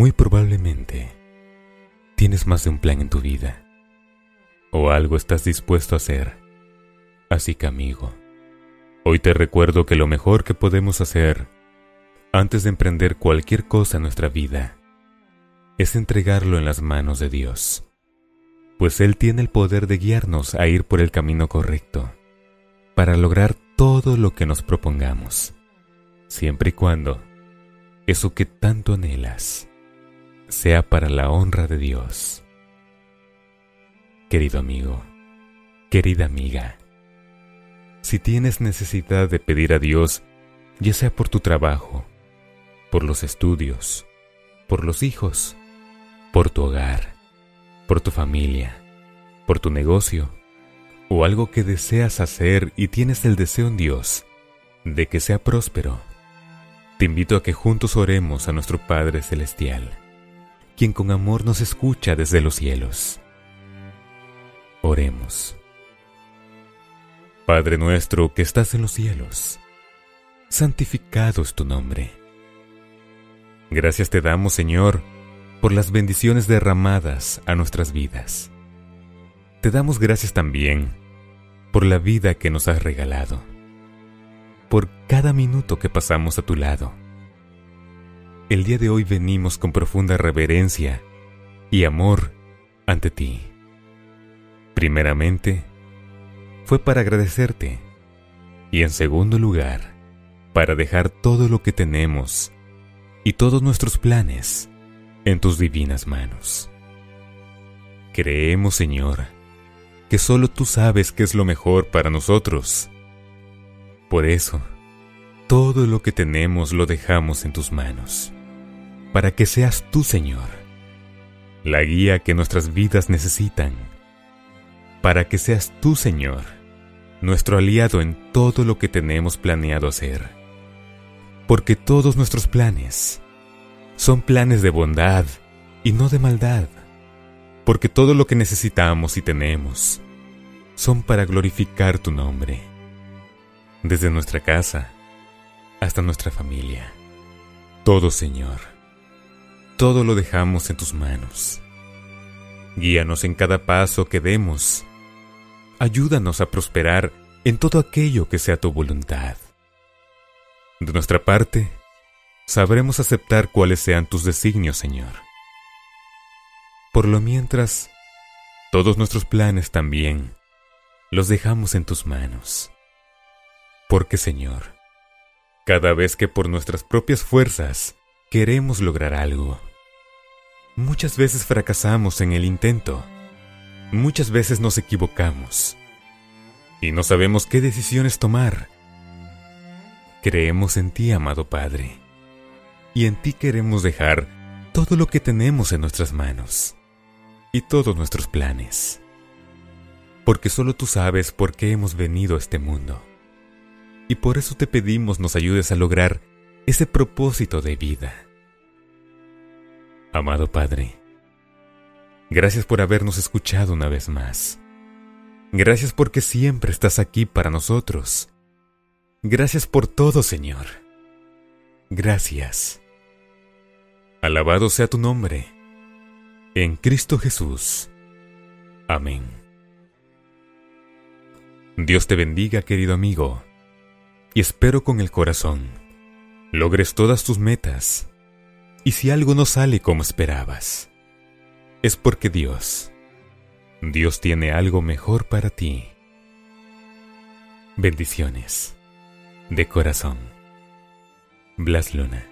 Muy probablemente tienes más de un plan en tu vida o algo estás dispuesto a hacer. Así que amigo, hoy te recuerdo que lo mejor que podemos hacer antes de emprender cualquier cosa en nuestra vida es entregarlo en las manos de Dios, pues Él tiene el poder de guiarnos a ir por el camino correcto para lograr todo lo que nos propongamos, siempre y cuando eso que tanto anhelas sea para la honra de Dios. Querido amigo, querida amiga, si tienes necesidad de pedir a Dios, ya sea por tu trabajo, por los estudios, por los hijos, por tu hogar, por tu familia, por tu negocio, o algo que deseas hacer y tienes el deseo en Dios de que sea próspero, te invito a que juntos oremos a nuestro Padre Celestial quien con amor nos escucha desde los cielos. Oremos. Padre nuestro que estás en los cielos, santificado es tu nombre. Gracias te damos, Señor, por las bendiciones derramadas a nuestras vidas. Te damos gracias también por la vida que nos has regalado, por cada minuto que pasamos a tu lado el día de hoy venimos con profunda reverencia y amor ante ti. Primeramente, fue para agradecerte y en segundo lugar, para dejar todo lo que tenemos y todos nuestros planes en tus divinas manos. Creemos, Señor, que solo tú sabes qué es lo mejor para nosotros. Por eso, todo lo que tenemos lo dejamos en tus manos para que seas tú, Señor, la guía que nuestras vidas necesitan, para que seas tú, Señor, nuestro aliado en todo lo que tenemos planeado hacer, porque todos nuestros planes son planes de bondad y no de maldad, porque todo lo que necesitamos y tenemos son para glorificar tu nombre, desde nuestra casa hasta nuestra familia. Todo, Señor todo lo dejamos en tus manos. Guíanos en cada paso que demos. Ayúdanos a prosperar en todo aquello que sea tu voluntad. De nuestra parte, sabremos aceptar cuáles sean tus designios, Señor. Por lo mientras, todos nuestros planes también los dejamos en tus manos. Porque, Señor, cada vez que por nuestras propias fuerzas queremos lograr algo, Muchas veces fracasamos en el intento. Muchas veces nos equivocamos. Y no sabemos qué decisiones tomar. Creemos en ti, amado Padre. Y en ti queremos dejar todo lo que tenemos en nuestras manos. Y todos nuestros planes. Porque solo tú sabes por qué hemos venido a este mundo. Y por eso te pedimos nos ayudes a lograr ese propósito de vida Amado Padre, gracias por habernos escuchado una vez más. Gracias porque siempre estás aquí para nosotros. Gracias por todo, Señor. Gracias. Alabado sea tu nombre. En Cristo Jesús. Amén. Dios te bendiga, querido amigo, y espero con el corazón logres todas tus metas y si algo no sale como esperabas, es porque Dios, Dios tiene algo mejor para ti. Bendiciones de corazón. Blas Luna.